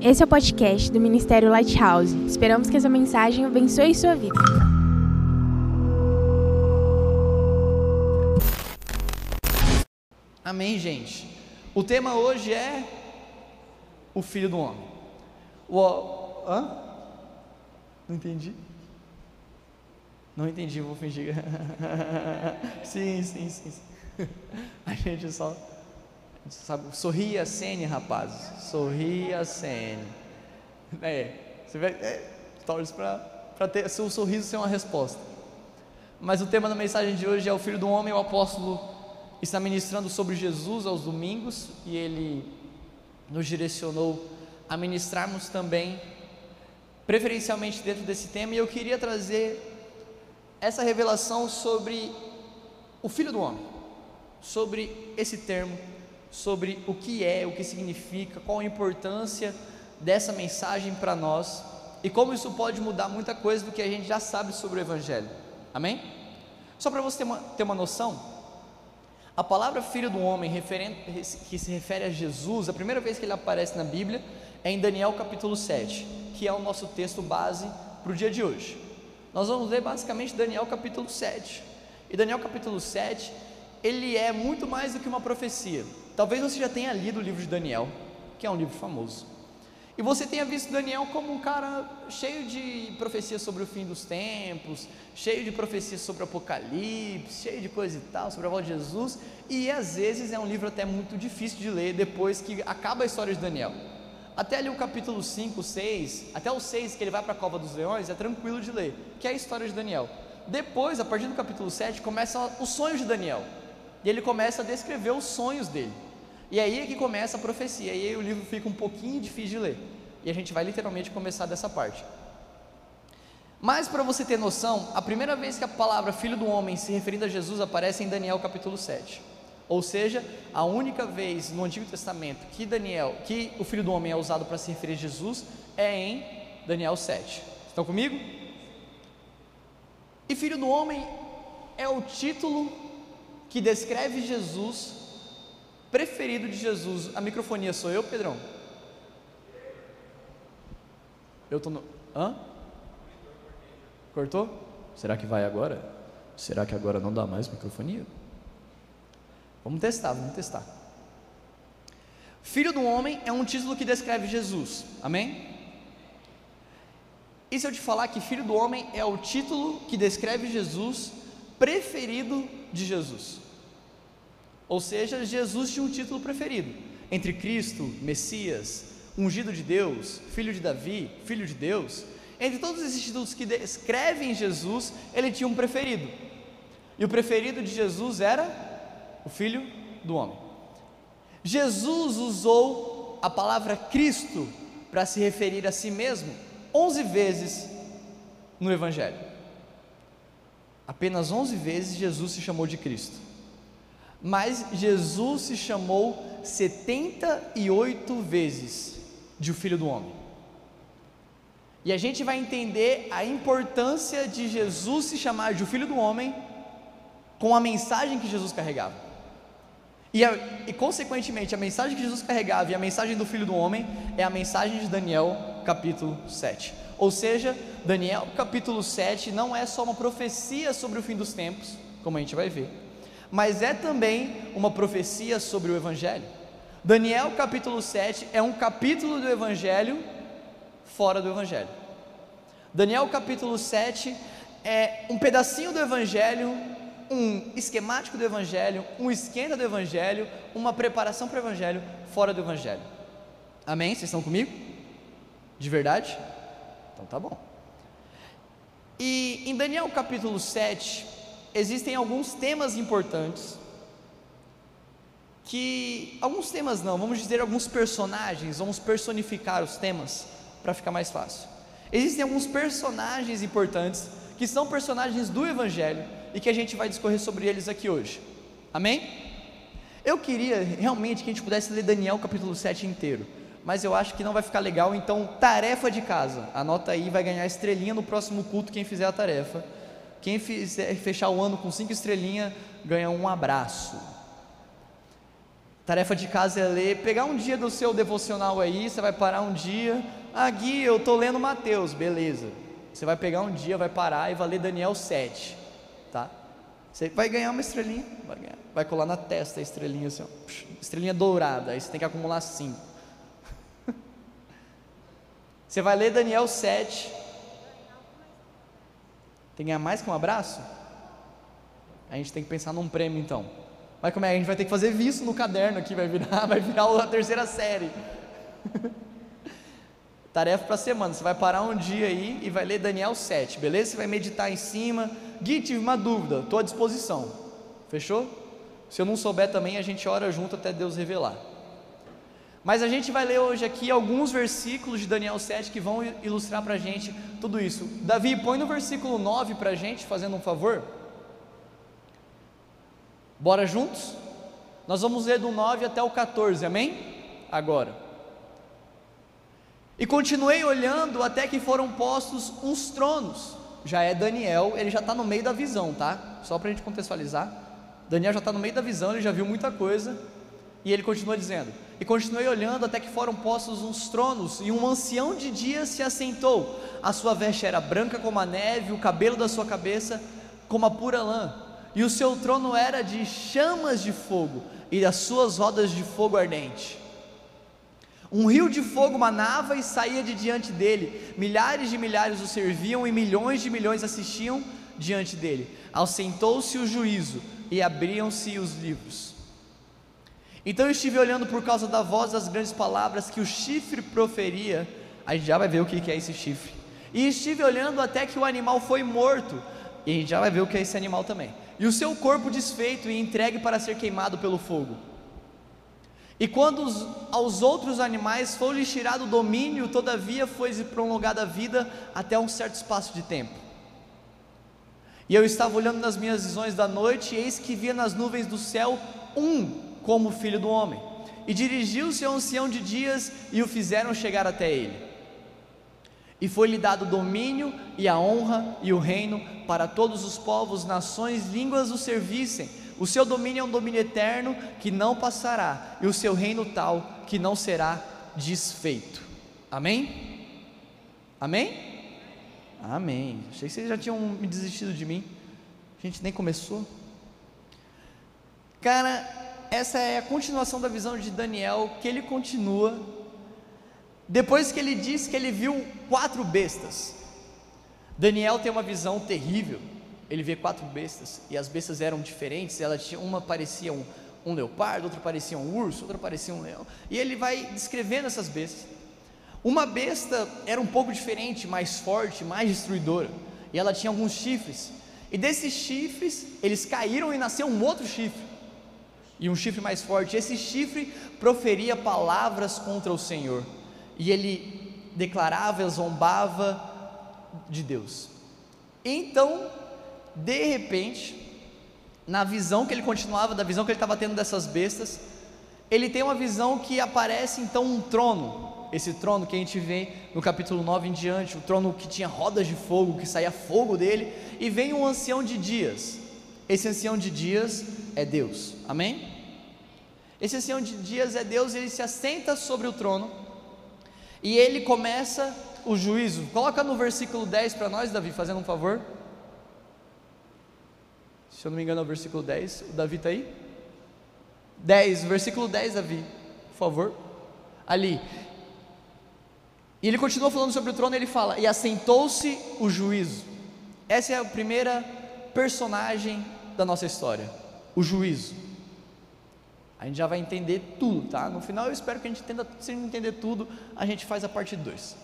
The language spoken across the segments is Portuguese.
Esse é o podcast do Ministério Lighthouse. Esperamos que essa mensagem abençoe sua vida. Amém, gente. O tema hoje é o Filho do Homem. O, hã? Não entendi. Não entendi, vou fingir. sim, sim, sim, sim. A gente só, sabe, sorria a cena, rapazes. Sorria a cena. É, você vai, é, torce para ter seu sorriso ser uma resposta. Mas o tema da mensagem de hoje é o Filho do Homem, o apóstolo está ministrando sobre Jesus aos domingos e ele nos direcionou a ministrarmos também, preferencialmente dentro desse tema, e eu queria trazer essa revelação sobre o Filho do Homem, sobre esse termo, sobre o que é, o que significa, qual a importância dessa mensagem para nós e como isso pode mudar muita coisa do que a gente já sabe sobre o Evangelho. Amém? Só para você ter uma, ter uma noção, a palavra Filho do Homem, que se refere a Jesus, a primeira vez que ele aparece na Bíblia é em Daniel capítulo 7, que é o nosso texto base para o dia de hoje. Nós vamos ler basicamente Daniel capítulo 7. E Daniel capítulo 7, ele é muito mais do que uma profecia. Talvez você já tenha lido o livro de Daniel, que é um livro famoso. E você tenha visto Daniel como um cara cheio de profecias sobre o fim dos tempos, cheio de profecias sobre o Apocalipse, cheio de coisa e tal, sobre a volta de Jesus, e às vezes é um livro até muito difícil de ler depois que acaba a história de Daniel. Até ali o capítulo 5, 6, até o 6 que ele vai para a cova dos leões, é tranquilo de ler, que é a história de Daniel. Depois, a partir do capítulo 7, começa os sonhos de Daniel. E ele começa a descrever os sonhos dele. E aí é que começa a profecia. E aí o livro fica um pouquinho difícil de ler. E a gente vai literalmente começar dessa parte. Mas para você ter noção, a primeira vez que a palavra filho do homem se referindo a Jesus aparece em Daniel capítulo 7. Ou seja, a única vez no Antigo Testamento que Daniel, que o Filho do Homem é usado para se referir a Jesus é em Daniel 7. Estão comigo? E Filho do Homem é o título que descreve Jesus, preferido de Jesus. A microfonia sou eu, Pedrão? Eu tô no. Hã? Cortou? Será que vai agora? Será que agora não dá mais microfonia? Vamos testar, vamos testar. Filho do homem é um título que descreve Jesus, amém? E se eu te falar que filho do homem é o título que descreve Jesus preferido de Jesus? Ou seja, Jesus tinha um título preferido entre Cristo, Messias, ungido de Deus, filho de Davi, filho de Deus. Entre todos esses títulos que descrevem Jesus, ele tinha um preferido. E o preferido de Jesus era o Filho do Homem. Jesus usou a palavra Cristo para se referir a si mesmo 11 vezes no Evangelho. Apenas 11 vezes Jesus se chamou de Cristo. Mas Jesus se chamou 78 vezes de o Filho do Homem. E a gente vai entender a importância de Jesus se chamar de o Filho do Homem com a mensagem que Jesus carregava. E, a, e, consequentemente, a mensagem que Jesus carregava e a mensagem do Filho do Homem é a mensagem de Daniel, capítulo 7. Ou seja, Daniel, capítulo 7, não é só uma profecia sobre o fim dos tempos, como a gente vai ver, mas é também uma profecia sobre o Evangelho. Daniel, capítulo 7, é um capítulo do Evangelho fora do Evangelho. Daniel, capítulo 7, é um pedacinho do Evangelho um esquemático do Evangelho, um esquenta do Evangelho, uma preparação para o Evangelho fora do Evangelho. Amém? Vocês estão comigo? De verdade? Então tá bom. E em Daniel capítulo 7, existem alguns temas importantes que alguns temas não, vamos dizer alguns personagens, vamos personificar os temas para ficar mais fácil. Existem alguns personagens importantes que são personagens do evangelho e que a gente vai discorrer sobre eles aqui hoje. Amém? Eu queria realmente que a gente pudesse ler Daniel capítulo 7 inteiro, mas eu acho que não vai ficar legal, então tarefa de casa. Anota aí, vai ganhar estrelinha no próximo culto quem fizer a tarefa. Quem fizer fechar o ano com cinco estrelinhas ganha um abraço. Tarefa de casa é ler, pegar um dia do seu devocional aí, você vai parar um dia. Ah, Gui, eu estou lendo Mateus, beleza. Você vai pegar um dia, vai parar e vai ler Daniel 7, tá? Você vai ganhar uma estrelinha, vai, ganhar, vai colar na testa a estrelinha assim, ó, estrelinha dourada, aí você tem que acumular 5. Você vai ler Daniel 7. Tem que ganhar mais que um abraço? A gente tem que pensar num prêmio então. Vai como é? A gente vai ter que fazer visto no caderno aqui, vai virar, vai virar a terceira série. Tarefa para semana. Você vai parar um dia aí e vai ler Daniel 7, beleza? Você vai meditar em cima. Gui, tive uma dúvida, estou à disposição. Fechou? Se eu não souber também, a gente ora junto até Deus revelar. Mas a gente vai ler hoje aqui alguns versículos de Daniel 7 que vão ilustrar para a gente tudo isso. Davi, põe no versículo 9 para a gente, fazendo um favor. Bora juntos? Nós vamos ler do 9 até o 14, amém? Agora. E continuei olhando até que foram postos uns tronos. Já é Daniel, ele já está no meio da visão, tá? Só para a gente contextualizar. Daniel já está no meio da visão, ele já viu muita coisa. E ele continua dizendo: E continuei olhando até que foram postos uns tronos, e um ancião de dias se assentou. A sua veste era branca como a neve, o cabelo da sua cabeça como a pura lã e o seu trono era de chamas de fogo, e as suas rodas de fogo ardente. Um rio de fogo manava e saía de diante dele, milhares de milhares o serviam e milhões de milhões assistiam diante dele. Assentou-se o juízo e abriam-se os livros. Então eu estive olhando por causa da voz das grandes palavras que o chifre proferia. A gente já vai ver o que é esse chifre. E estive olhando até que o animal foi morto. E a gente já vai ver o que é esse animal também e o seu corpo desfeito e entregue para ser queimado pelo fogo. E quando os, aos outros animais foi lhes tirado o domínio, todavia foi prolongada a vida até um certo espaço de tempo. E eu estava olhando nas minhas visões da noite, e eis que via nas nuvens do céu um como filho do homem. E dirigiu-se ao ancião de dias e o fizeram chegar até ele. E foi-lhe dado domínio e a honra e o reino para todos os povos, nações, línguas o servissem. O seu domínio é um domínio eterno que não passará, e o seu reino tal que não será desfeito. Amém? Amém? Amém. Achei que vocês já tinham me desistido de mim. A gente nem começou. Cara, essa é a continuação da visão de Daniel, que ele continua depois que ele diz que ele viu quatro bestas, Daniel tem uma visão terrível. Ele vê quatro bestas e as bestas eram diferentes. Ela tinha, uma parecia um, um leopardo, outra parecia um urso, outra parecia um leão. E ele vai descrevendo essas bestas. Uma besta era um pouco diferente, mais forte, mais destruidora. E ela tinha alguns chifres. E desses chifres, eles caíram e nasceu um outro chifre. E um chifre mais forte. Esse chifre proferia palavras contra o Senhor e ele declarava, zombava de Deus. Então, de repente, na visão que ele continuava, da visão que ele estava tendo dessas bestas, ele tem uma visão que aparece então um trono, esse trono que a gente vê no capítulo 9 em diante, o trono que tinha rodas de fogo, que saía fogo dele, e vem um ancião de dias. Esse ancião de dias é Deus, amém? Esse ancião de dias é Deus, ele se assenta sobre o trono, e ele começa o juízo. Coloca no versículo 10 para nós, Davi, fazendo um favor. Se eu não me engano, é o versículo 10. O Davi está aí? 10, versículo 10, Davi, por favor. Ali. E ele continua falando sobre o trono, ele fala: E assentou-se o juízo. Essa é a primeira personagem da nossa história, o juízo. A gente já vai entender tudo, tá? No final eu espero que a gente entenda, se gente entender tudo, a gente faz a parte 2.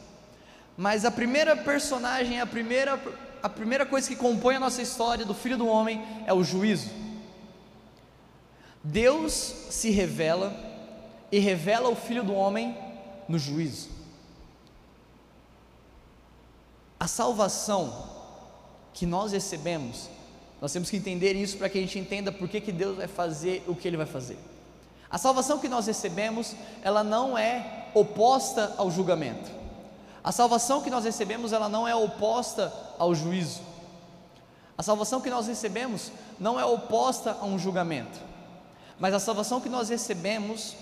Mas a primeira personagem, a primeira, a primeira coisa que compõe a nossa história do Filho do Homem é o juízo. Deus se revela e revela o Filho do Homem no juízo. A salvação que nós recebemos, nós temos que entender isso para que a gente entenda por que, que Deus vai fazer o que Ele vai fazer. A salvação que nós recebemos, ela não é oposta ao julgamento. A salvação que nós recebemos, ela não é oposta ao juízo. A salvação que nós recebemos não é oposta a um julgamento. Mas a salvação que nós recebemos,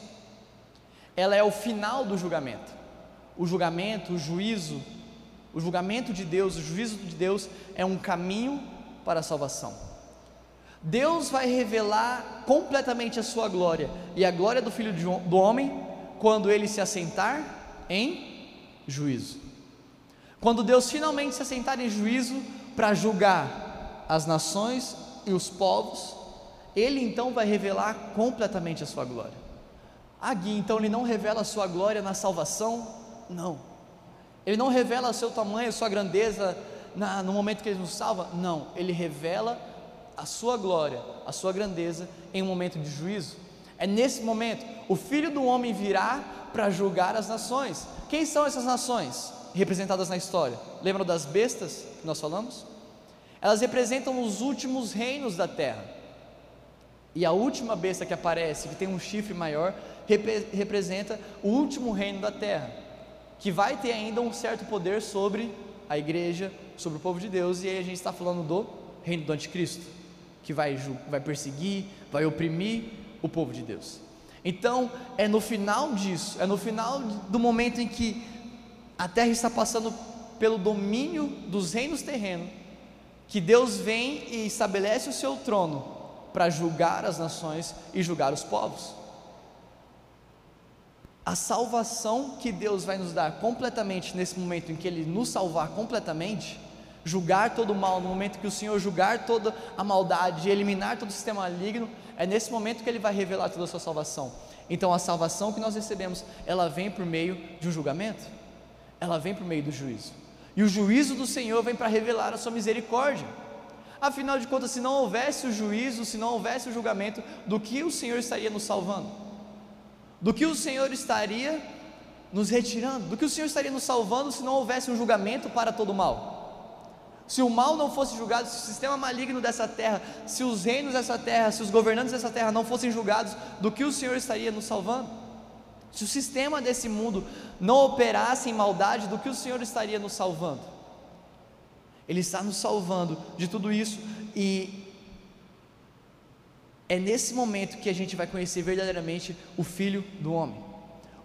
ela é o final do julgamento. O julgamento, o juízo, o julgamento de Deus, o juízo de Deus é um caminho para a salvação. Deus vai revelar completamente a sua glória e a glória do Filho do Homem quando ele se assentar em juízo. Quando Deus finalmente se assentar em juízo para julgar as nações e os povos, ele então vai revelar completamente a sua glória. Ah, Gui, então ele não revela a sua glória na salvação? Não. Ele não revela o seu tamanho, a sua grandeza na, no momento que ele nos salva? Não. Ele revela a sua glória, a sua grandeza em um momento de juízo. É nesse momento, o filho do homem virá para julgar as nações. Quem são essas nações representadas na história? Lembram das bestas que nós falamos? Elas representam os últimos reinos da terra. E a última besta que aparece, que tem um chifre maior, repre representa o último reino da terra, que vai ter ainda um certo poder sobre a igreja, sobre o povo de Deus, e aí a gente está falando do reino do anticristo, que vai, vai perseguir, vai oprimir o povo de Deus. Então, é no final disso, é no final do momento em que a terra está passando pelo domínio dos reinos terrenos, que Deus vem e estabelece o seu trono para julgar as nações e julgar os povos. A salvação que Deus vai nos dar completamente nesse momento em que Ele nos salvar completamente, julgar todo o mal, no momento que o Senhor julgar toda a maldade, eliminar todo o sistema maligno, é nesse momento que Ele vai revelar toda a sua salvação. Então a salvação que nós recebemos, ela vem por meio de um julgamento, ela vem por meio do juízo. E o juízo do Senhor vem para revelar a sua misericórdia. Afinal de contas, se não houvesse o juízo, se não houvesse o julgamento, do que o Senhor estaria nos salvando? Do que o Senhor estaria nos retirando? Do que o Senhor estaria nos salvando se não houvesse um julgamento para todo mal? Se o mal não fosse julgado, se o sistema maligno dessa terra, se os reinos dessa terra, se os governantes dessa terra não fossem julgados, do que o Senhor estaria nos salvando? Se o sistema desse mundo não operasse em maldade, do que o Senhor estaria nos salvando? Ele está nos salvando de tudo isso e é nesse momento que a gente vai conhecer verdadeiramente o Filho do Homem.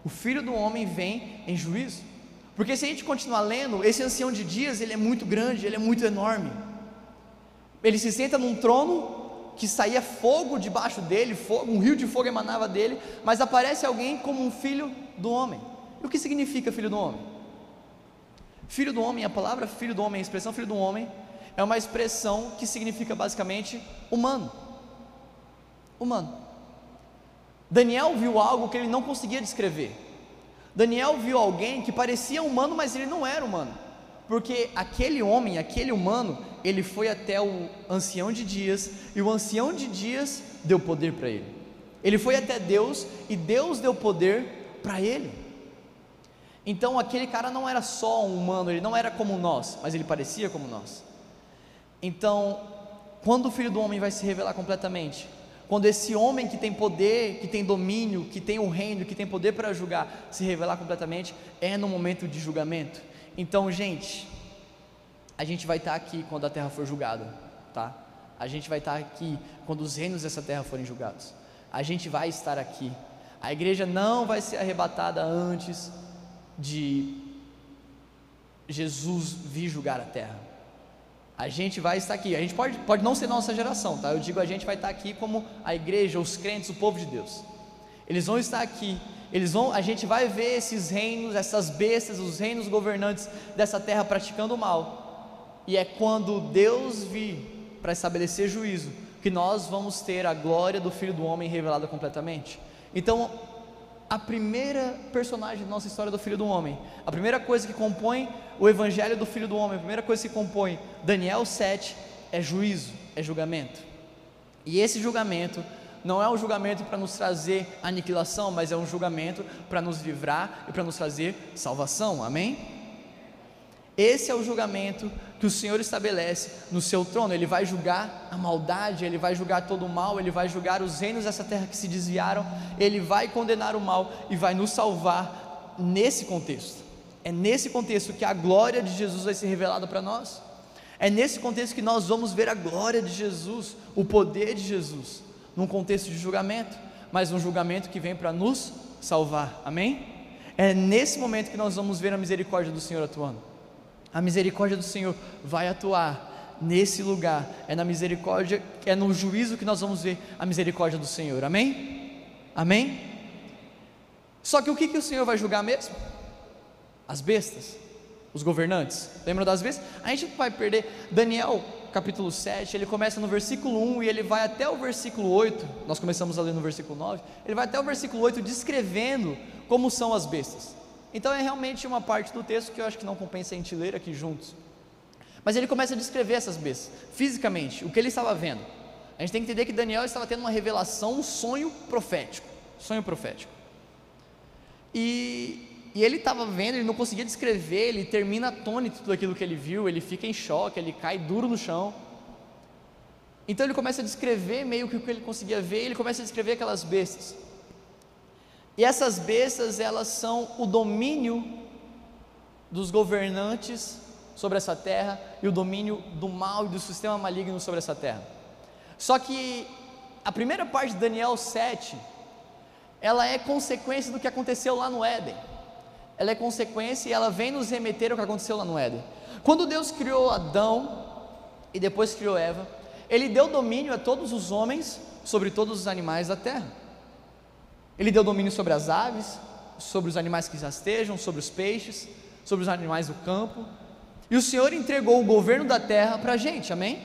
O Filho do Homem vem em juízo, porque se a gente continuar lendo, esse ancião de dias ele é muito grande, ele é muito enorme. Ele se senta num trono que saía fogo debaixo dele, fogo, um rio de fogo emanava dele, mas aparece alguém como um filho do homem. E o que significa filho do homem? Filho do homem, a palavra filho do homem, a expressão filho do homem, é uma expressão que significa basicamente humano. Humano. Daniel viu algo que ele não conseguia descrever. Daniel viu alguém que parecia humano, mas ele não era humano. Porque aquele homem, aquele humano, ele foi até o ancião de dias, e o ancião de dias deu poder para ele. Ele foi até Deus e Deus deu poder para ele. Então aquele cara não era só um humano, ele não era como nós, mas ele parecia como nós. Então, quando o filho do homem vai se revelar completamente, quando esse homem que tem poder, que tem domínio, que tem o reino, que tem poder para julgar, se revelar completamente, é no momento de julgamento. Então, gente, a gente vai estar aqui quando a terra for julgada, tá? A gente vai estar aqui quando os reinos dessa terra forem julgados. A gente vai estar aqui. A igreja não vai ser arrebatada antes de Jesus vir julgar a terra. A gente vai estar aqui. A gente pode, pode não ser nossa geração, tá? Eu digo a gente vai estar aqui como a igreja, os crentes, o povo de Deus. Eles vão estar aqui. Eles vão, a gente vai ver esses reinos, essas bestas, os reinos governantes dessa terra praticando o mal. E é quando Deus vir para estabelecer juízo que nós vamos ter a glória do Filho do Homem revelada completamente. Então, a primeira personagem da nossa história do Filho do Homem, a primeira coisa que compõe o Evangelho do Filho do Homem, a primeira coisa que compõe Daniel 7 é juízo, é julgamento. E esse julgamento não é um julgamento para nos trazer aniquilação, mas é um julgamento para nos livrar e para nos trazer salvação, amém? Esse é o julgamento que o Senhor estabelece no seu trono. Ele vai julgar a maldade, ele vai julgar todo o mal, ele vai julgar os reinos dessa terra que se desviaram, ele vai condenar o mal e vai nos salvar nesse contexto. É nesse contexto que a glória de Jesus vai ser revelada para nós. É nesse contexto que nós vamos ver a glória de Jesus, o poder de Jesus. num contexto de julgamento, mas um julgamento que vem para nos salvar. Amém? É nesse momento que nós vamos ver a misericórdia do Senhor atuando. A misericórdia do Senhor vai atuar nesse lugar. É na misericórdia, é no juízo que nós vamos ver a misericórdia do Senhor. Amém? Amém? Só que o que, que o Senhor vai julgar mesmo? As bestas, os governantes. Lembra das bestas? A gente vai perder. Daniel, capítulo 7, ele começa no versículo 1 e ele vai até o versículo 8. Nós começamos a ler no versículo 9. Ele vai até o versículo 8 descrevendo como são as bestas. Então é realmente uma parte do texto que eu acho que não compensa a gente ler aqui juntos. Mas ele começa a descrever essas bestas, fisicamente, o que ele estava vendo. A gente tem que entender que Daniel estava tendo uma revelação, um sonho profético. Sonho profético. E, e ele estava vendo, ele não conseguia descrever, ele termina atônito tudo aquilo que ele viu, ele fica em choque, ele cai duro no chão. Então ele começa a descrever meio que o que ele conseguia ver, ele começa a descrever aquelas bestas. E essas bestas, elas são o domínio dos governantes sobre essa terra e o domínio do mal e do sistema maligno sobre essa terra. Só que a primeira parte de Daniel 7, ela é consequência do que aconteceu lá no Éden. Ela é consequência e ela vem nos remeter ao que aconteceu lá no Éden. Quando Deus criou Adão e depois criou Eva, ele deu domínio a todos os homens sobre todos os animais da terra. Ele deu domínio sobre as aves, sobre os animais que já estejam, sobre os peixes, sobre os animais do campo. E o Senhor entregou o governo da terra para a gente, amém?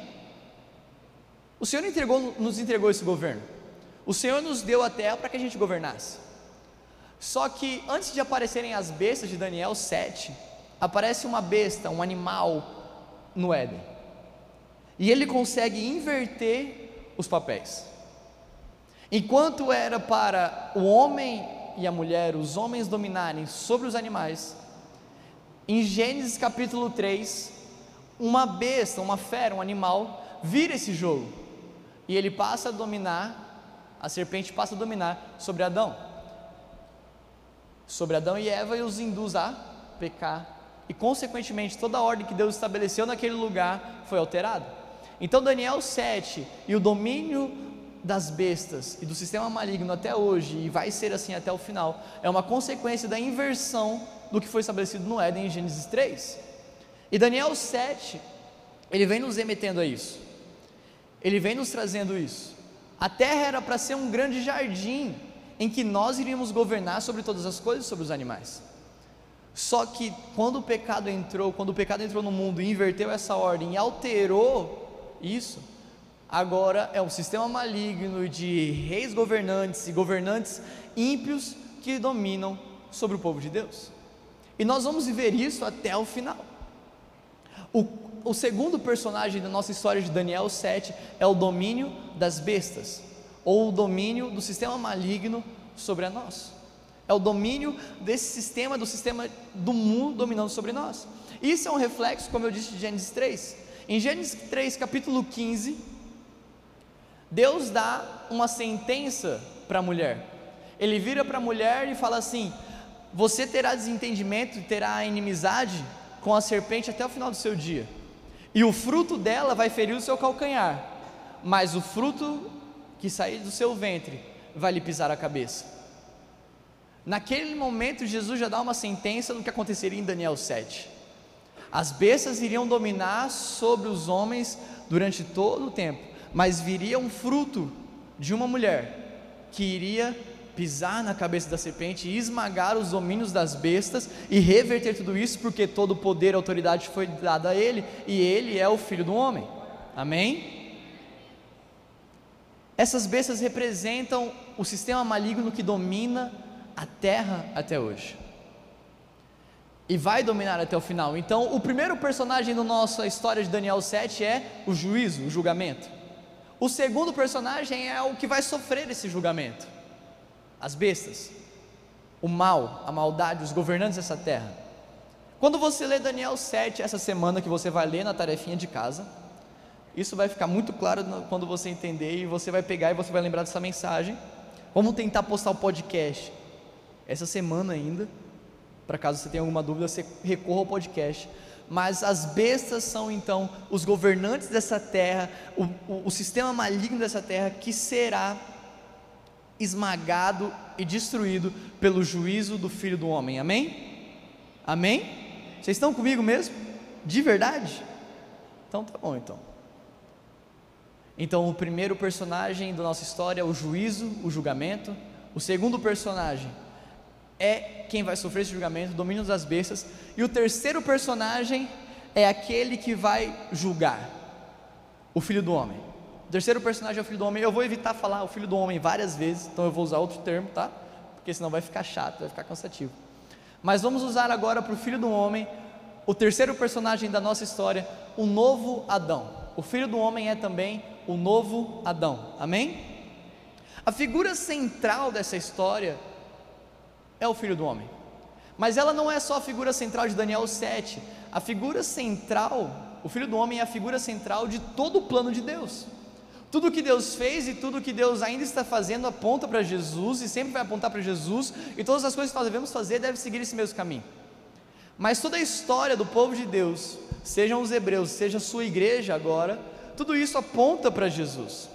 O Senhor entregou, nos entregou esse governo. O Senhor nos deu a terra para que a gente governasse. Só que antes de aparecerem as bestas de Daniel 7, aparece uma besta, um animal no Éden. E ele consegue inverter os papéis. Enquanto era para o homem e a mulher, os homens dominarem sobre os animais, em Gênesis capítulo 3, uma besta, uma fera, um animal, vira esse jogo. E ele passa a dominar, a serpente passa a dominar sobre Adão, sobre Adão e Eva e os induz a pecar, e consequentemente toda a ordem que Deus estabeleceu naquele lugar foi alterada. Então, Daniel 7 e o domínio das bestas e do sistema maligno até hoje, e vai ser assim até o final, é uma consequência da inversão do que foi estabelecido no Éden em Gênesis 3. E Daniel 7, ele vem nos remetendo a isso, ele vem nos trazendo isso. A terra era para ser um grande jardim em que nós iríamos governar sobre todas as coisas, sobre os animais. Só que quando o pecado entrou, quando o pecado entrou no mundo e inverteu essa ordem e alterou isso, agora é um sistema maligno de reis governantes e governantes ímpios que dominam sobre o povo de Deus. E nós vamos viver isso até o final. O, o segundo personagem da nossa história de Daniel 7 é o domínio das bestas, ou o domínio do sistema maligno sobre a nós. É o domínio desse sistema, do sistema do mundo dominando sobre nós. Isso é um reflexo, como eu disse, de Gênesis 3. Em Gênesis 3, capítulo 15, Deus dá uma sentença para a mulher. Ele vira para a mulher e fala assim: Você terá desentendimento e terá inimizade com a serpente até o final do seu dia, e o fruto dela vai ferir o seu calcanhar, mas o fruto que sair do seu ventre vai lhe pisar a cabeça. Naquele momento, Jesus já dá uma sentença do que aconteceria em Daniel 7. As bestas iriam dominar sobre os homens durante todo o tempo mas viria um fruto de uma mulher que iria pisar na cabeça da serpente e esmagar os domínios das bestas e reverter tudo isso, porque todo o poder e autoridade foi dado a ele e ele é o filho do homem. Amém? Essas bestas representam o sistema maligno que domina a terra até hoje. E vai dominar até o final. Então, o primeiro personagem da nossa história de Daniel 7 é o juízo, o julgamento. O segundo personagem é o que vai sofrer esse julgamento: as bestas, o mal, a maldade, os governantes dessa terra. Quando você lê Daniel 7 essa semana que você vai ler na tarefinha de casa, isso vai ficar muito claro quando você entender e você vai pegar e você vai lembrar dessa mensagem. Vamos tentar postar o podcast essa semana ainda, Para caso você tenha alguma dúvida, você recorra ao podcast. Mas as bestas são então os governantes dessa terra, o, o, o sistema maligno dessa terra que será esmagado e destruído pelo juízo do Filho do Homem. Amém? Amém? Vocês estão comigo mesmo? De verdade? Então tá bom então. Então o primeiro personagem da nossa história é o juízo, o julgamento. O segundo personagem é quem vai sofrer esse julgamento, domínio das bestas. E o terceiro personagem é aquele que vai julgar, o filho do homem. O terceiro personagem é o filho do homem. Eu vou evitar falar o filho do homem várias vezes, então eu vou usar outro termo, tá? Porque senão vai ficar chato, vai ficar cansativo. Mas vamos usar agora para o filho do homem, o terceiro personagem da nossa história, o novo Adão. O filho do homem é também o novo Adão. Amém? A figura central dessa história é o filho do homem. Mas ela não é só a figura central de Daniel 7. A figura central, o filho do homem é a figura central de todo o plano de Deus. Tudo que Deus fez e tudo que Deus ainda está fazendo aponta para Jesus e sempre vai apontar para Jesus, e todas as coisas que nós devemos fazer devem seguir esse mesmo caminho. Mas toda a história do povo de Deus, sejam os hebreus, seja a sua igreja agora, tudo isso aponta para Jesus.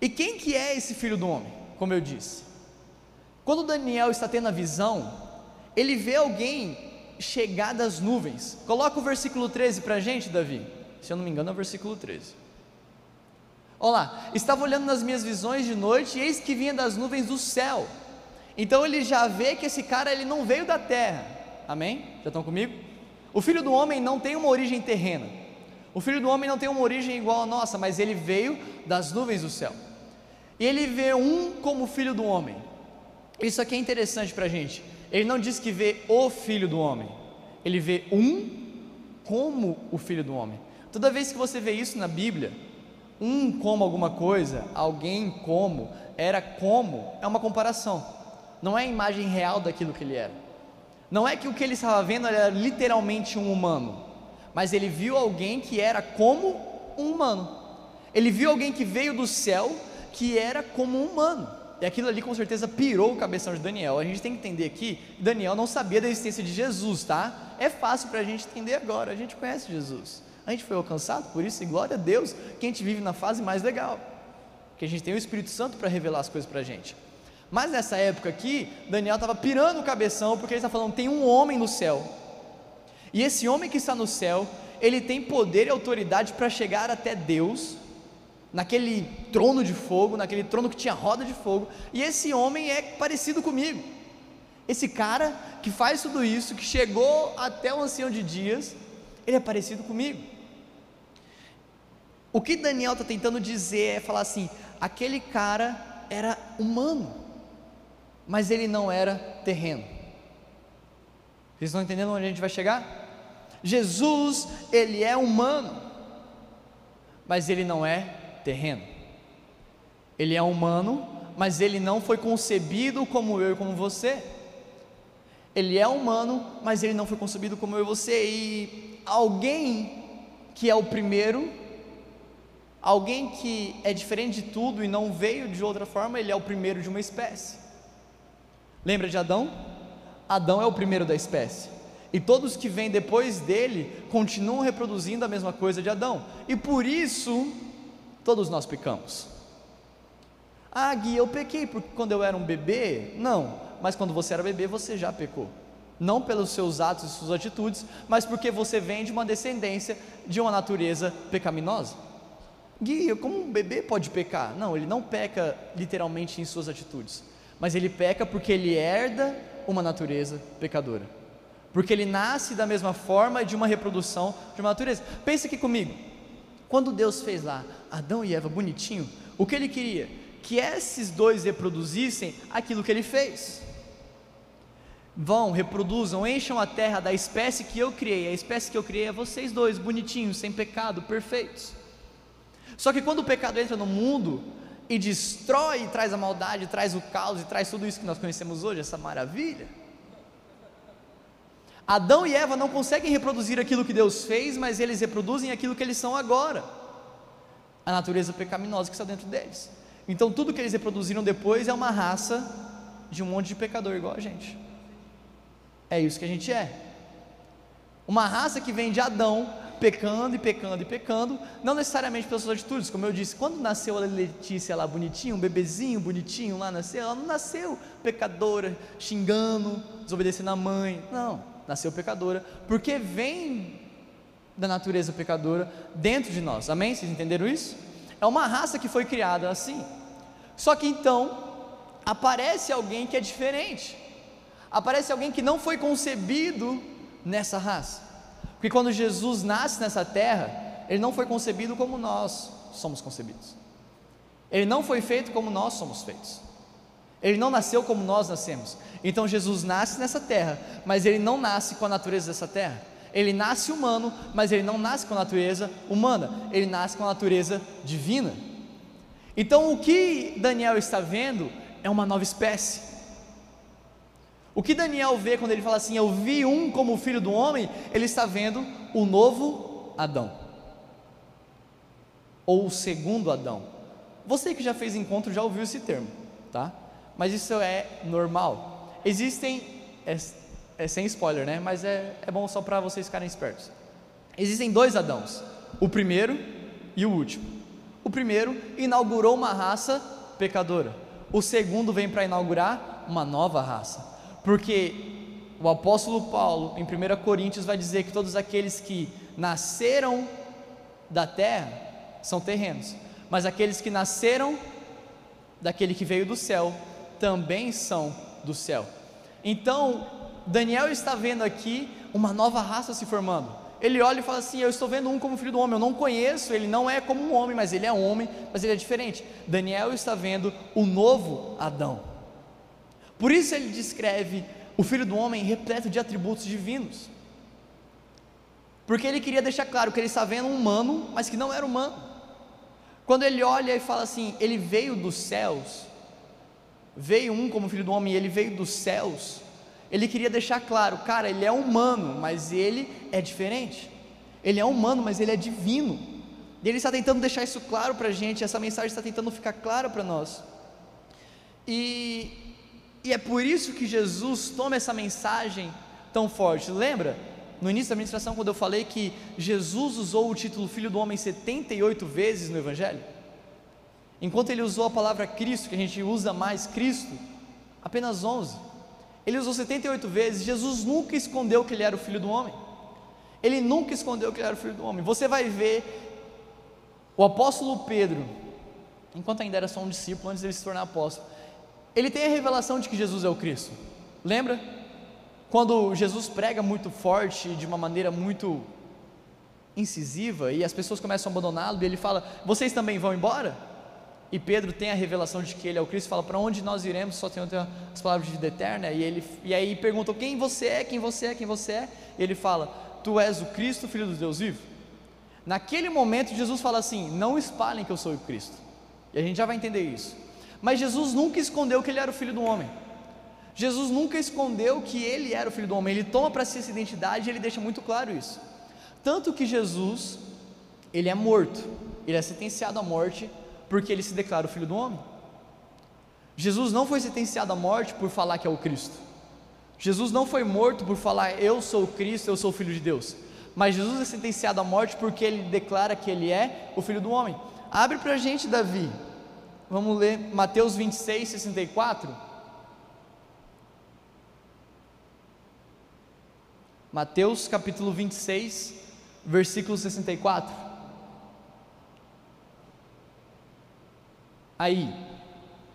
E quem que é esse filho do homem? Como eu disse. Quando Daniel está tendo a visão, ele vê alguém chegar das nuvens. Coloca o versículo 13 para a gente, Davi. Se eu não me engano, é o versículo 13. Olá, estava olhando nas minhas visões de noite e eis que vinha das nuvens do céu. Então ele já vê que esse cara ele não veio da terra. Amém? Já estão comigo? O filho do homem não tem uma origem terrena. O filho do homem não tem uma origem igual a nossa, mas ele veio das nuvens do céu. E ele vê um como filho do homem. Isso aqui é interessante para a gente. Ele não diz que vê o filho do homem, ele vê um como o filho do homem. Toda vez que você vê isso na Bíblia, um como alguma coisa, alguém como, era como, é uma comparação, não é a imagem real daquilo que ele era. Não é que o que ele estava vendo era literalmente um humano, mas ele viu alguém que era como um humano. Ele viu alguém que veio do céu que era como um humano. E aquilo ali com certeza pirou o cabeção de Daniel. A gente tem que entender aqui, Daniel não sabia da existência de Jesus, tá? É fácil para a gente entender agora, a gente conhece Jesus. A gente foi alcançado por isso, e glória a Deus que a gente vive na fase mais legal, que a gente tem o Espírito Santo para revelar as coisas para a gente. Mas nessa época aqui, Daniel estava pirando o cabeção, porque ele está falando: tem um homem no céu, e esse homem que está no céu, ele tem poder e autoridade para chegar até Deus, naquele trono de fogo, naquele trono que tinha roda de fogo, e esse homem é parecido comigo. Esse cara que faz tudo isso, que chegou até o ancião de dias, ele é parecido comigo. O que Daniel está tentando dizer é falar assim: aquele cara era humano, mas ele não era terreno. Vocês estão entendendo onde a gente vai chegar? Jesus, ele é humano, mas ele não é terreno. Ele é humano, mas ele não foi concebido como eu e como você. Ele é humano, mas ele não foi concebido como eu e você. E alguém que é o primeiro Alguém que é diferente de tudo e não veio de outra forma, ele é o primeiro de uma espécie. Lembra de Adão? Adão é o primeiro da espécie. E todos que vêm depois dele continuam reproduzindo a mesma coisa de Adão. E por isso, todos nós pecamos. Ah, Gui, eu pequei porque quando eu era um bebê? Não, mas quando você era bebê você já pecou. Não pelos seus atos e suas atitudes, mas porque você vem de uma descendência de uma natureza pecaminosa. Gui, como um bebê pode pecar? Não, ele não peca literalmente em suas atitudes, mas ele peca porque ele herda uma natureza pecadora. Porque ele nasce da mesma forma de uma reprodução de uma natureza. Pense aqui comigo. Quando Deus fez lá Adão e Eva bonitinho, o que ele queria? Que esses dois reproduzissem aquilo que ele fez. Vão, reproduzam, encham a terra da espécie que eu criei. A espécie que eu criei é vocês dois, bonitinhos, sem pecado, perfeitos. Só que quando o pecado entra no mundo e destrói, e traz a maldade, traz o caos e traz tudo isso que nós conhecemos hoje, essa maravilha. Adão e Eva não conseguem reproduzir aquilo que Deus fez, mas eles reproduzem aquilo que eles são agora. A natureza pecaminosa que está dentro deles. Então tudo que eles reproduziram depois é uma raça de um monte de pecador igual a gente. É isso que a gente é. Uma raça que vem de Adão, pecando e pecando e pecando, não necessariamente pelas suas atitudes, como eu disse, quando nasceu a Letícia lá bonitinha, um bebezinho bonitinho lá nasceu, ela não nasceu pecadora, xingando, desobedecendo a mãe, não, nasceu pecadora, porque vem da natureza pecadora dentro de nós, amém? Vocês entenderam isso? É uma raça que foi criada assim, só que então, aparece alguém que é diferente, aparece alguém que não foi concebido nessa raça, porque quando Jesus nasce nessa terra, ele não foi concebido como nós somos concebidos. Ele não foi feito como nós somos feitos. Ele não nasceu como nós nascemos. Então Jesus nasce nessa terra, mas ele não nasce com a natureza dessa terra. Ele nasce humano, mas ele não nasce com a natureza humana. Ele nasce com a natureza divina. Então o que Daniel está vendo é uma nova espécie. O que Daniel vê quando ele fala assim: Eu vi um como filho do homem, ele está vendo o novo Adão, ou o segundo Adão. Você que já fez encontro já ouviu esse termo, tá? Mas isso é normal. Existem, é, é sem spoiler, né? Mas é, é bom só para vocês ficarem espertos. Existem dois Adãos, o primeiro e o último. O primeiro inaugurou uma raça pecadora, o segundo vem para inaugurar uma nova raça porque o apóstolo Paulo, em 1 Coríntios, vai dizer que todos aqueles que nasceram da terra são terrenos, mas aqueles que nasceram daquele que veio do céu também são do céu. Então, Daniel está vendo aqui uma nova raça se formando. Ele olha e fala assim: Eu estou vendo um como filho do homem. Eu não conheço, ele não é como um homem, mas ele é homem, mas ele é diferente. Daniel está vendo o novo Adão. Por isso ele descreve o filho do homem repleto de atributos divinos. Porque ele queria deixar claro que ele está vendo um humano, mas que não era humano. Quando ele olha e fala assim, ele veio dos céus, veio um como filho do homem, ele veio dos céus. Ele queria deixar claro, cara, ele é humano, mas ele é diferente. Ele é humano, mas ele é divino. E ele está tentando deixar isso claro para a gente, essa mensagem está tentando ficar clara para nós. E e é por isso que Jesus toma essa mensagem tão forte. Lembra? No início da ministração, quando eu falei que Jesus usou o título Filho do Homem 78 vezes no Evangelho? Enquanto ele usou a palavra Cristo, que a gente usa mais Cristo, apenas 11. Ele usou 78 vezes. Jesus nunca escondeu que ele era o Filho do Homem. Ele nunca escondeu que ele era o Filho do Homem. Você vai ver o apóstolo Pedro, enquanto ainda era só um discípulo, antes de ele se tornar apóstolo, ele tem a revelação de que Jesus é o Cristo. Lembra? Quando Jesus prega muito forte, de uma maneira muito incisiva, e as pessoas começam a abandoná-lo, e ele fala: Vocês também vão embora? E Pedro tem a revelação de que ele é o Cristo, fala: Para onde nós iremos? Só tem as palavras de vida eterna. E, ele, e aí perguntam: Quem você é? Quem você é? Quem você é? E ele fala: Tu és o Cristo, filho do Deus vivo. Naquele momento, Jesus fala assim: Não espalhem que eu sou o Cristo. E a gente já vai entender isso. Mas Jesus nunca escondeu que ele era o filho do homem. Jesus nunca escondeu que ele era o filho do homem. Ele toma para si essa identidade e ele deixa muito claro isso. Tanto que Jesus, ele é morto, ele é sentenciado à morte porque ele se declara o filho do homem. Jesus não foi sentenciado à morte por falar que é o Cristo. Jesus não foi morto por falar eu sou o Cristo, eu sou o filho de Deus. Mas Jesus é sentenciado à morte porque ele declara que ele é o filho do homem. Abre para a gente, Davi, Vamos ler Mateus 26, 64. Mateus capítulo 26, versículo 64. Aí,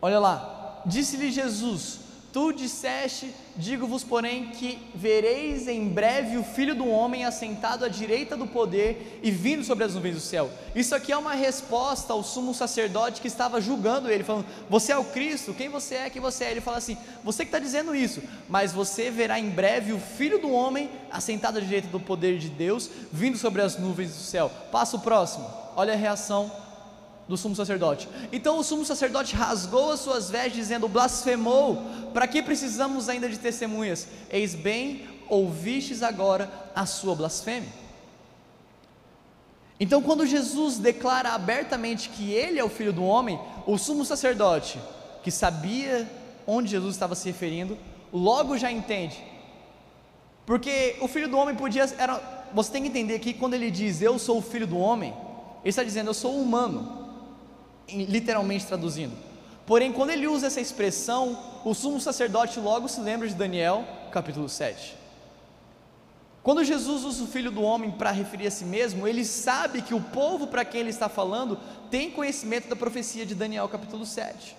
olha lá, disse-lhe Jesus: Tu disseste, digo-vos, porém, que vereis em breve o Filho do Homem assentado à direita do poder e vindo sobre as nuvens do céu. Isso aqui é uma resposta ao sumo sacerdote que estava julgando ele, falando: Você é o Cristo? Quem você é? Quem você é? Ele fala assim: Você que está dizendo isso, mas você verá em breve o Filho do Homem assentado à direita do poder de Deus, vindo sobre as nuvens do céu. Passa o próximo. Olha a reação do sumo sacerdote. Então o sumo sacerdote rasgou as suas vestes, dizendo: blasfemou. Para que precisamos ainda de testemunhas? Eis bem, ouvistes agora a sua blasfêmia. Então, quando Jesus declara abertamente que ele é o filho do homem, o sumo sacerdote, que sabia onde Jesus estava se referindo, logo já entende: Porque o filho do homem podia. Era, você tem que entender que quando ele diz eu sou o filho do homem, ele está dizendo eu sou humano, literalmente traduzindo. Porém, quando ele usa essa expressão, o sumo sacerdote logo se lembra de Daniel, capítulo 7. Quando Jesus usa o filho do homem para referir a si mesmo, ele sabe que o povo para quem ele está falando tem conhecimento da profecia de Daniel, capítulo 7.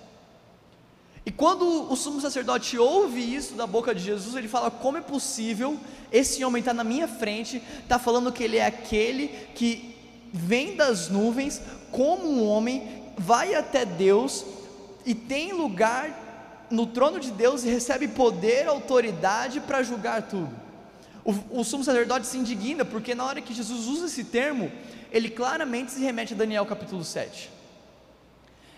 E quando o sumo sacerdote ouve isso da boca de Jesus, ele fala: Como é possível esse homem estar tá na minha frente, está falando que ele é aquele que vem das nuvens como um homem, vai até Deus e tem lugar no trono de Deus e recebe poder, autoridade para julgar tudo. O, o sumo sacerdote se indigna, porque na hora que Jesus usa esse termo, ele claramente se remete a Daniel capítulo 7.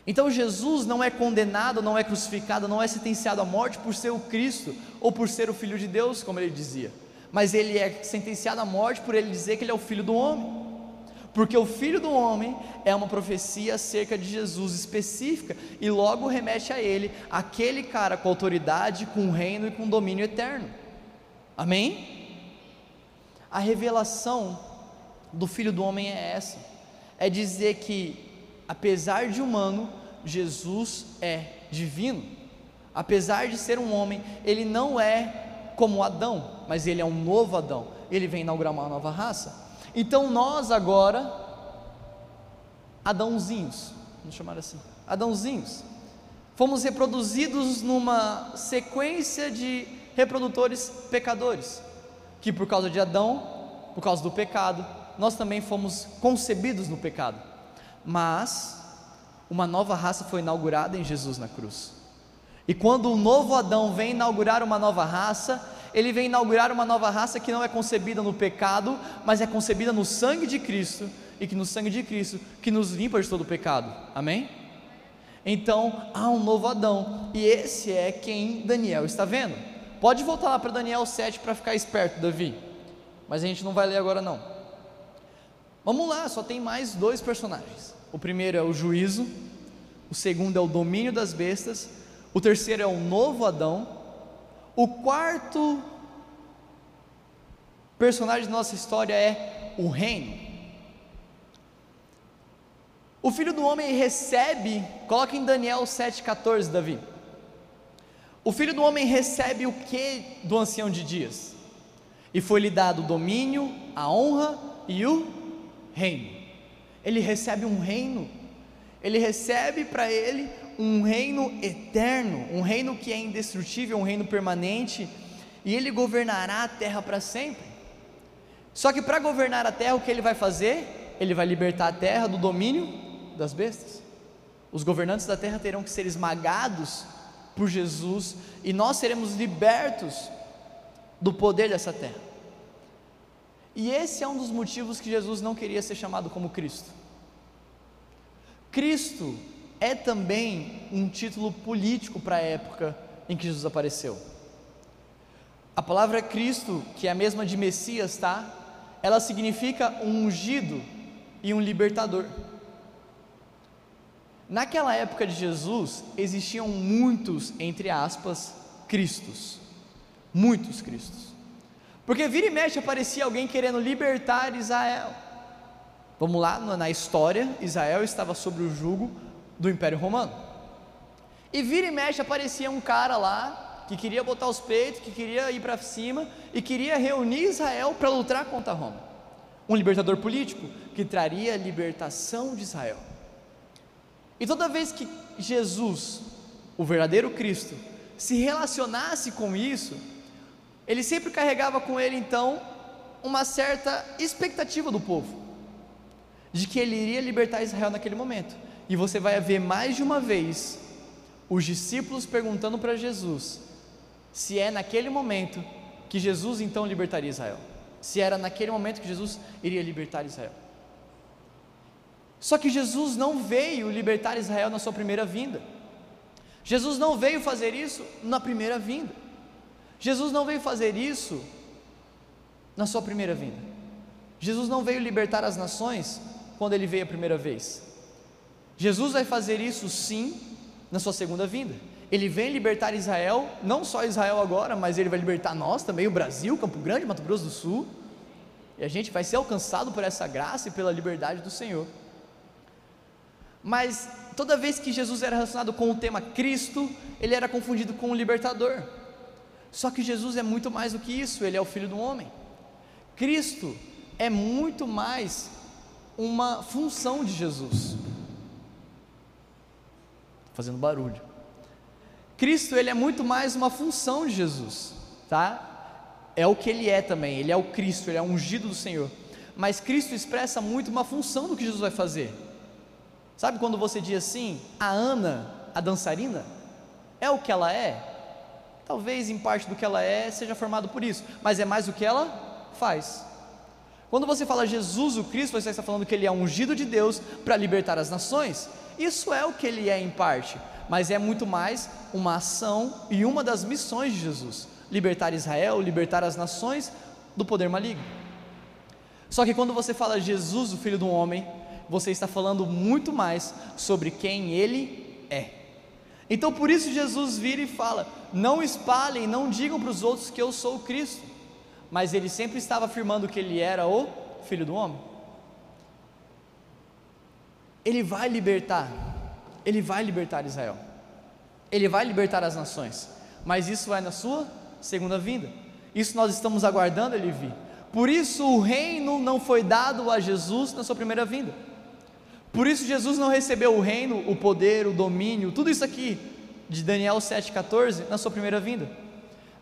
Então Jesus não é condenado, não é crucificado, não é sentenciado à morte por ser o Cristo ou por ser o Filho de Deus, como ele dizia, mas ele é sentenciado à morte por ele dizer que ele é o Filho do Homem. Porque o Filho do Homem é uma profecia acerca de Jesus específica e logo remete a ele, aquele cara com autoridade, com reino e com domínio eterno. Amém? A revelação do Filho do Homem é essa: é dizer que, apesar de humano, Jesus é divino. Apesar de ser um homem, ele não é como Adão, mas ele é um novo Adão. Ele vem inaugurar uma nova raça. Então nós agora, Adãozinhos, vamos chamar assim, Adãozinhos, fomos reproduzidos numa sequência de reprodutores pecadores que por causa de Adão, por causa do pecado, nós também fomos concebidos no pecado. Mas uma nova raça foi inaugurada em Jesus na cruz. E quando o novo Adão vem inaugurar uma nova raça, ele vem inaugurar uma nova raça que não é concebida no pecado, mas é concebida no sangue de Cristo, e que no sangue de Cristo que nos limpa de todo o pecado. Amém? Então há um novo Adão, e esse é quem Daniel está vendo. Pode voltar lá para Daniel 7 para ficar esperto, Davi. Mas a gente não vai ler agora não. Vamos lá, só tem mais dois personagens. O primeiro é o juízo, o segundo é o domínio das bestas, o terceiro é o novo Adão, o quarto personagem da nossa história é o reino. O filho do homem recebe, coloca em Daniel 7,14, Davi. O filho do homem recebe o que do ancião de dias? E foi-lhe dado o domínio, a honra e o reino. Ele recebe um reino, ele recebe para ele um reino eterno, um reino que é indestrutível, um reino permanente, e ele governará a terra para sempre. Só que para governar a terra, o que ele vai fazer? Ele vai libertar a terra do domínio das bestas. Os governantes da terra terão que ser esmagados por Jesus e nós seremos libertos do poder dessa terra. E esse é um dos motivos que Jesus não queria ser chamado como Cristo. Cristo é também um título político para a época em que Jesus apareceu. A palavra Cristo, que é a mesma de Messias, tá? Ela significa um ungido e um libertador. Naquela época de Jesus, existiam muitos, entre aspas, Cristos. Muitos Cristos. Porque vira e mexe aparecia alguém querendo libertar Israel. Vamos lá, na história, Israel estava sob o jugo do Império Romano. E vira e mexe aparecia um cara lá que queria botar os peitos, que queria ir para cima e queria reunir Israel para lutar contra Roma. Um libertador político que traria a libertação de Israel. E toda vez que Jesus, o verdadeiro Cristo, se relacionasse com isso, ele sempre carregava com ele então uma certa expectativa do povo, de que ele iria libertar Israel naquele momento. E você vai ver mais de uma vez os discípulos perguntando para Jesus se é naquele momento que Jesus então libertaria Israel. Se era naquele momento que Jesus iria libertar Israel. Só que Jesus não veio libertar Israel na sua primeira vinda. Jesus não veio fazer isso na primeira vinda. Jesus não veio fazer isso na sua primeira vinda. Jesus não veio libertar as nações quando ele veio a primeira vez. Jesus vai fazer isso sim na sua segunda vinda. Ele vem libertar Israel, não só Israel agora, mas ele vai libertar nós também, o Brasil, Campo Grande, Mato Grosso do Sul. E a gente vai ser alcançado por essa graça e pela liberdade do Senhor. Mas toda vez que Jesus era relacionado com o tema Cristo, ele era confundido com o libertador. Só que Jesus é muito mais do que isso, ele é o Filho do homem. Cristo é muito mais uma função de Jesus. Fazendo barulho. Cristo, ele é muito mais uma função de Jesus, tá? É o que ele é também, ele é o Cristo, ele é ungido do Senhor. Mas Cristo expressa muito uma função do que Jesus vai fazer. Sabe quando você diz assim, a Ana, a dançarina, é o que ela é? Talvez em parte do que ela é seja formado por isso, mas é mais o que ela faz. Quando você fala Jesus o Cristo, você está falando que ele é ungido de Deus para libertar as nações. Isso é o que ele é em parte, mas é muito mais uma ação e uma das missões de Jesus: libertar Israel, libertar as nações do poder maligno. Só que quando você fala Jesus, o Filho do Homem, você está falando muito mais sobre quem ele é. Então por isso Jesus vira e fala: Não espalhem, não digam para os outros que eu sou o Cristo. Mas ele sempre estava afirmando que ele era o Filho do Homem. Ele vai libertar, ele vai libertar Israel, ele vai libertar as nações, mas isso vai na sua segunda vinda. Isso nós estamos aguardando ele vir. Por isso o reino não foi dado a Jesus na sua primeira vinda. Por isso Jesus não recebeu o reino, o poder, o domínio, tudo isso aqui de Daniel 7,14 na sua primeira vinda.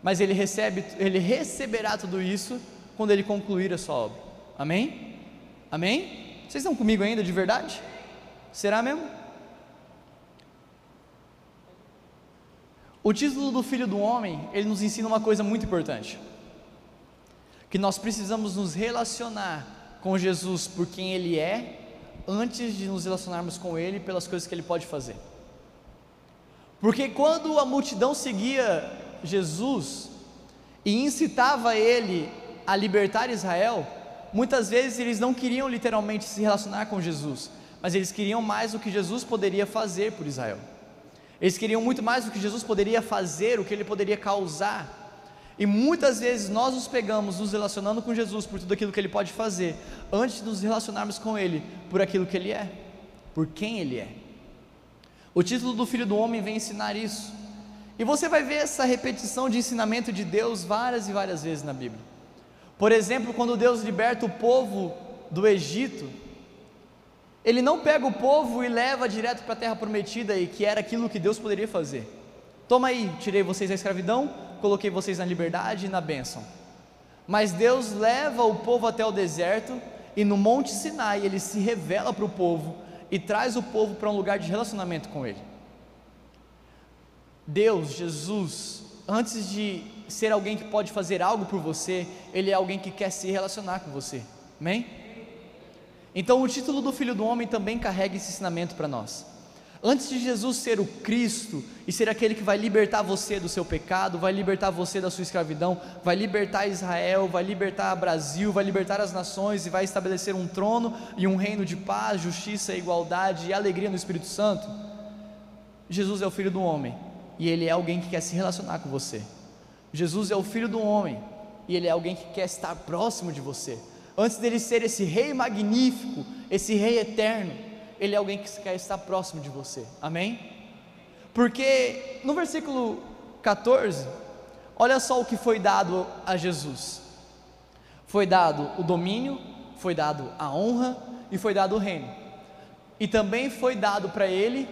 Mas ele recebe, ele receberá tudo isso quando ele concluir a sua obra. Amém? Amém? Vocês estão comigo ainda de verdade? Será mesmo? O título do Filho do Homem, ele nos ensina uma coisa muito importante. Que nós precisamos nos relacionar com Jesus por quem Ele é, antes de nos relacionarmos com Ele pelas coisas que Ele pode fazer. Porque quando a multidão seguia Jesus e incitava ele a libertar Israel, muitas vezes eles não queriam literalmente se relacionar com Jesus, mas eles queriam mais o que Jesus poderia fazer por Israel. Eles queriam muito mais o que Jesus poderia fazer, o que ele poderia causar. E muitas vezes nós nos pegamos nos relacionando com Jesus por tudo aquilo que ele pode fazer, antes de nos relacionarmos com ele por aquilo que ele é, por quem ele é. O título do Filho do Homem vem ensinar isso. E você vai ver essa repetição de ensinamento de Deus várias e várias vezes na Bíblia. Por exemplo, quando Deus liberta o povo do Egito, ele não pega o povo e leva direto para a terra prometida e que era aquilo que Deus poderia fazer. Toma aí, tirei vocês da escravidão, coloquei vocês na liberdade e na bênção. Mas Deus leva o povo até o deserto e no Monte Sinai ele se revela para o povo e traz o povo para um lugar de relacionamento com ele. Deus, Jesus, antes de ser alguém que pode fazer algo por você, ele é alguém que quer se relacionar com você. Amém? Então o título do Filho do Homem também carrega esse ensinamento para nós. Antes de Jesus ser o Cristo e ser aquele que vai libertar você do seu pecado, vai libertar você da sua escravidão, vai libertar Israel, vai libertar Brasil, vai libertar as nações e vai estabelecer um trono e um reino de paz, justiça, igualdade e alegria no Espírito Santo, Jesus é o Filho do Homem e ele é alguém que quer se relacionar com você. Jesus é o Filho do Homem e ele é alguém que quer estar próximo de você. Antes dele ser esse Rei magnífico, esse Rei eterno, ele é alguém que quer estar próximo de você. Amém? Porque no versículo 14, olha só o que foi dado a Jesus: foi dado o domínio, foi dado a honra e foi dado o reino. E também foi dado para ele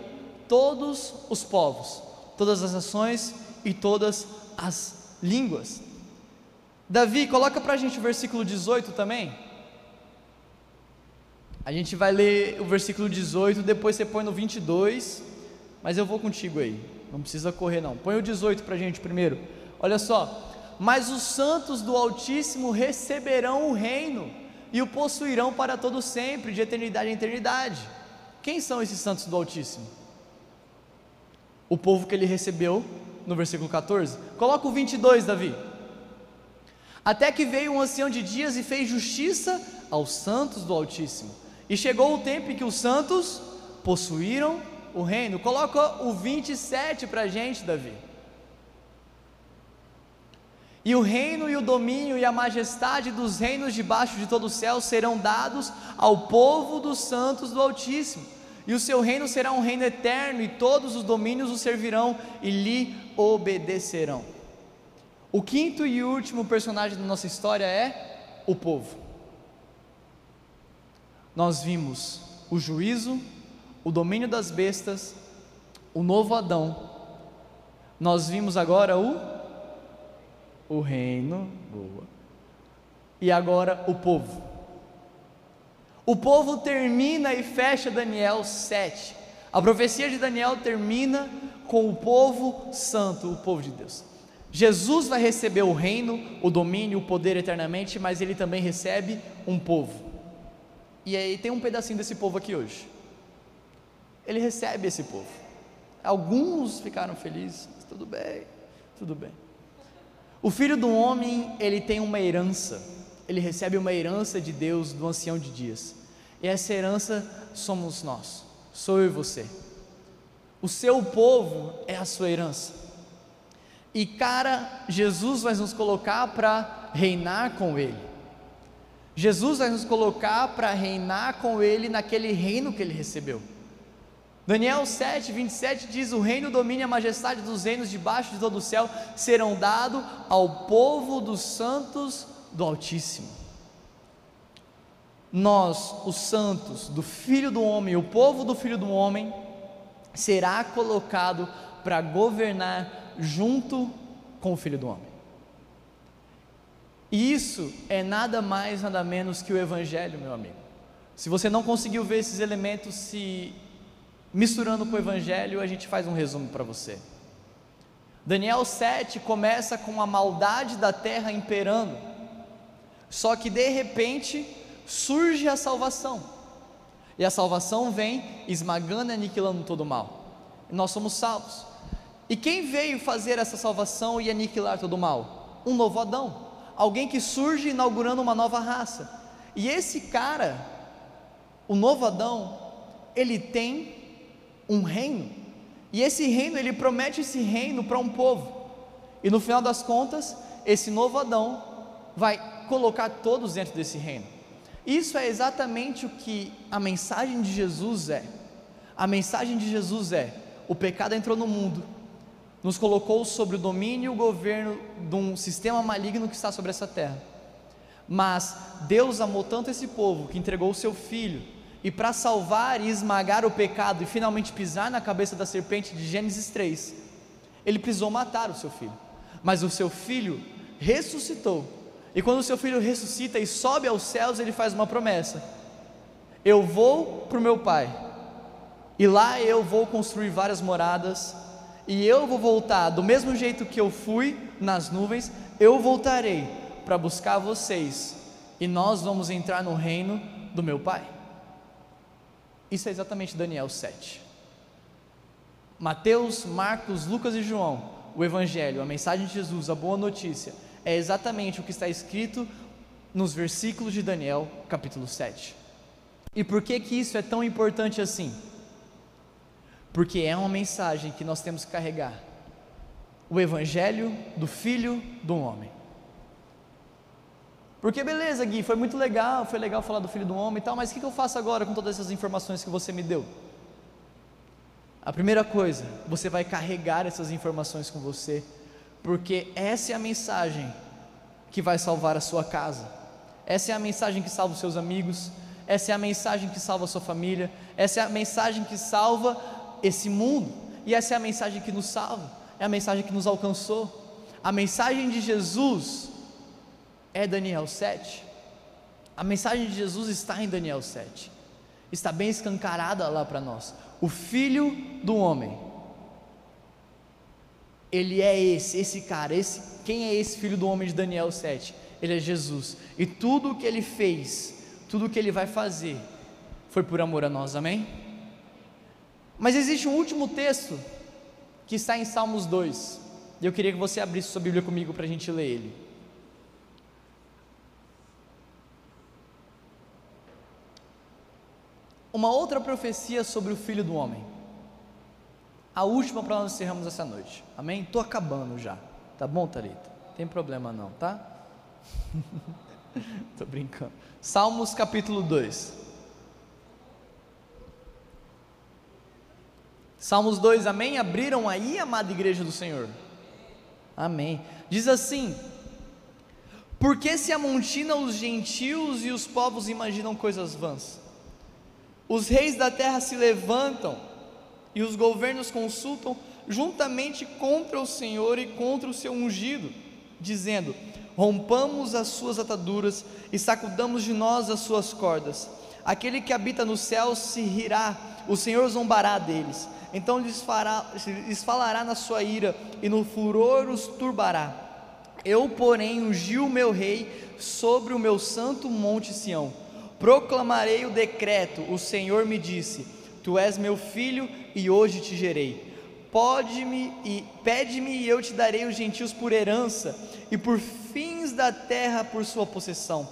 todos os povos, todas as nações e todas as línguas. Davi, coloca para a gente o versículo 18 também. A gente vai ler o versículo 18, depois você põe no 22, mas eu vou contigo aí, não precisa correr não. Põe o 18 para a gente primeiro. Olha só: Mas os santos do Altíssimo receberão o reino e o possuirão para todo sempre, de eternidade em eternidade. Quem são esses santos do Altíssimo? O povo que ele recebeu no versículo 14. Coloca o 22, Davi. Até que veio um ancião de dias e fez justiça aos santos do Altíssimo e chegou o tempo em que os santos possuíram o reino. Coloca o 27 para a gente, Davi. E o reino e o domínio e a majestade dos reinos debaixo de todo o céu serão dados ao povo dos santos do Altíssimo. E o seu reino será um reino eterno, e todos os domínios o servirão e lhe obedecerão. O quinto e último personagem da nossa história é o povo. Nós vimos o juízo, o domínio das bestas, o novo Adão. Nós vimos agora o o reino, boa. E agora o povo. O povo termina e fecha Daniel 7. A profecia de Daniel termina com o povo santo, o povo de Deus. Jesus vai receber o reino, o domínio, o poder eternamente, mas ele também recebe um povo. E aí tem um pedacinho desse povo aqui hoje. Ele recebe esse povo. Alguns ficaram felizes, tudo bem, tudo bem. O filho do homem, ele tem uma herança, ele recebe uma herança de Deus do ancião de dias. E essa herança somos nós, sou eu e você. O seu povo é a sua herança. E cara, Jesus vai nos colocar para reinar com ele. Jesus vai nos colocar para reinar com ele naquele reino que ele recebeu. Daniel 7, 27 diz: O reino, domina a majestade dos reinos debaixo de todo o céu serão dados ao povo dos santos do Altíssimo. Nós, os santos do Filho do Homem, o povo do Filho do Homem, será colocado para governar junto com o Filho do Homem. E isso é nada mais, nada menos que o Evangelho, meu amigo. Se você não conseguiu ver esses elementos se misturando com o Evangelho, a gente faz um resumo para você. Daniel 7 começa com a maldade da terra imperando, só que de repente surge a salvação, e a salvação vem esmagando e aniquilando todo o mal, nós somos salvos. E quem veio fazer essa salvação e aniquilar todo o mal? Um novo Adão, alguém que surge inaugurando uma nova raça, e esse cara, o novo Adão, ele tem um reino. E esse reino, ele promete esse reino para um povo. E no final das contas, esse novo Adão vai colocar todos dentro desse reino. Isso é exatamente o que a mensagem de Jesus é. A mensagem de Jesus é: o pecado entrou no mundo, nos colocou sobre o domínio e o governo de um sistema maligno que está sobre essa terra. Mas Deus amou tanto esse povo que entregou o seu filho e para salvar e esmagar o pecado e finalmente pisar na cabeça da serpente de Gênesis 3, ele precisou matar o seu filho. Mas o seu filho ressuscitou. E quando o seu filho ressuscita e sobe aos céus, ele faz uma promessa: Eu vou para o meu pai, e lá eu vou construir várias moradas, e eu vou voltar do mesmo jeito que eu fui nas nuvens, eu voltarei para buscar vocês, e nós vamos entrar no reino do meu pai. Isso é exatamente Daniel 7. Mateus, Marcos, Lucas e João, o Evangelho, a mensagem de Jesus, a boa notícia, é exatamente o que está escrito nos versículos de Daniel, capítulo 7. E por que que isso é tão importante assim? Porque é uma mensagem que nós temos que carregar. O Evangelho do Filho do Homem. Porque beleza, Gui, foi muito legal, foi legal falar do filho do homem e tal, mas o que eu faço agora com todas essas informações que você me deu? A primeira coisa, você vai carregar essas informações com você, porque essa é a mensagem que vai salvar a sua casa, essa é a mensagem que salva os seus amigos, essa é a mensagem que salva a sua família, essa é a mensagem que salva esse mundo, e essa é a mensagem que nos salva, é a mensagem que nos alcançou. A mensagem de Jesus é Daniel 7. A mensagem de Jesus está em Daniel 7. Está bem escancarada lá para nós. O filho do homem. Ele é esse, esse cara, esse, quem é esse filho do homem de Daniel 7? Ele é Jesus. E tudo o que ele fez, tudo o que ele vai fazer, foi por amor a nós, amém? Mas existe um último texto que está em Salmos 2. E eu queria que você abrisse sua Bíblia comigo para a gente ler ele. uma outra profecia sobre o filho do homem. a última para nós encerramos essa noite. Amém? Estou acabando já. Tá bom, Thalita? Tem problema não, tá? Tô brincando. Salmos capítulo 2. Salmos 2, amém? Abriram aí, amada igreja do Senhor. Amém. Diz assim: Porque se amontinam os gentios e os povos imaginam coisas vãs? Os reis da terra se levantam e os governos consultam juntamente contra o Senhor e contra o seu ungido, dizendo: Rompamos as suas ataduras e sacudamos de nós as suas cordas. Aquele que habita no céu se rirá, o Senhor zombará deles. Então lhes, fará, lhes falará na sua ira e no furor os turbará. Eu, porém, ungi o meu rei sobre o meu santo monte Sião. Proclamarei o decreto, o Senhor me disse: Tu és meu filho e hoje te gerei. Pode-me e pede-me e eu te darei os gentios por herança e por fins da terra por sua possessão.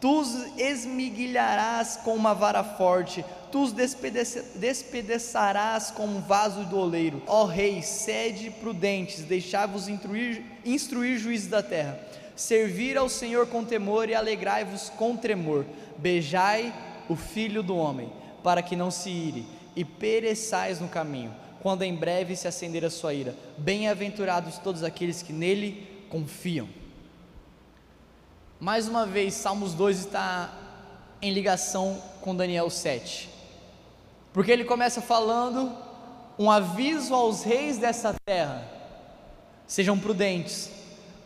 Tu os esmiguilharás com uma vara forte, tu os despedaçarás com um vaso do oleiro. Ó rei, sede prudentes, deixai-vos instruir, instruir juízes da terra. Servir ao Senhor com temor e alegrai-vos com tremor. Beijai o filho do homem, para que não se ire, e pereçais no caminho, quando em breve se acender a sua ira. Bem-aventurados todos aqueles que nele confiam. Mais uma vez, Salmos 2 está em ligação com Daniel 7. Porque ele começa falando um aviso aos reis dessa terra: sejam prudentes,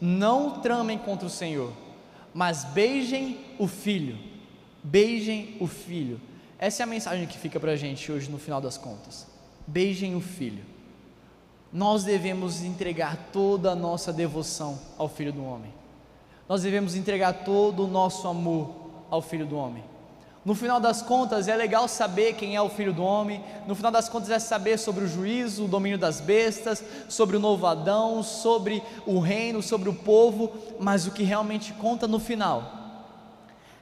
não tramem contra o Senhor, mas beijem o filho, beijem o filho. Essa é a mensagem que fica para a gente hoje no final das contas. Beijem o filho. Nós devemos entregar toda a nossa devoção ao Filho do Homem. Nós devemos entregar todo o nosso amor ao Filho do Homem. No final das contas, é legal saber quem é o Filho do Homem. No final das contas, é saber sobre o juízo, o domínio das bestas, sobre o novo Adão, sobre o reino, sobre o povo. Mas o que realmente conta no final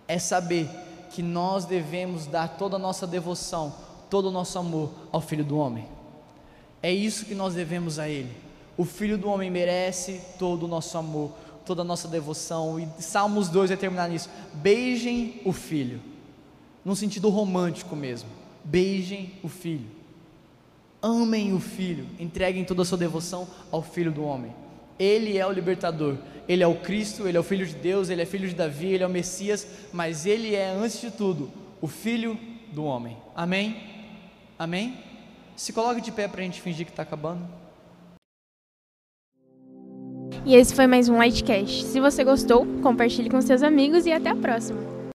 é saber que nós devemos dar toda a nossa devoção, todo o nosso amor ao Filho do Homem. É isso que nós devemos a Ele. O Filho do Homem merece todo o nosso amor, toda a nossa devoção. E Salmos 2 vai terminar nisso. Beijem o Filho num sentido romântico mesmo. Beijem o filho. Amem o filho, entreguem toda a sua devoção ao filho do homem. Ele é o libertador, ele é o Cristo, ele é o filho de Deus, ele é filho de Davi, ele é o Messias, mas ele é, antes de tudo, o filho do homem. Amém? Amém? Se coloque de pé para a gente fingir que está acabando. E esse foi mais um Lightcast. Se você gostou, compartilhe com seus amigos e até a próxima.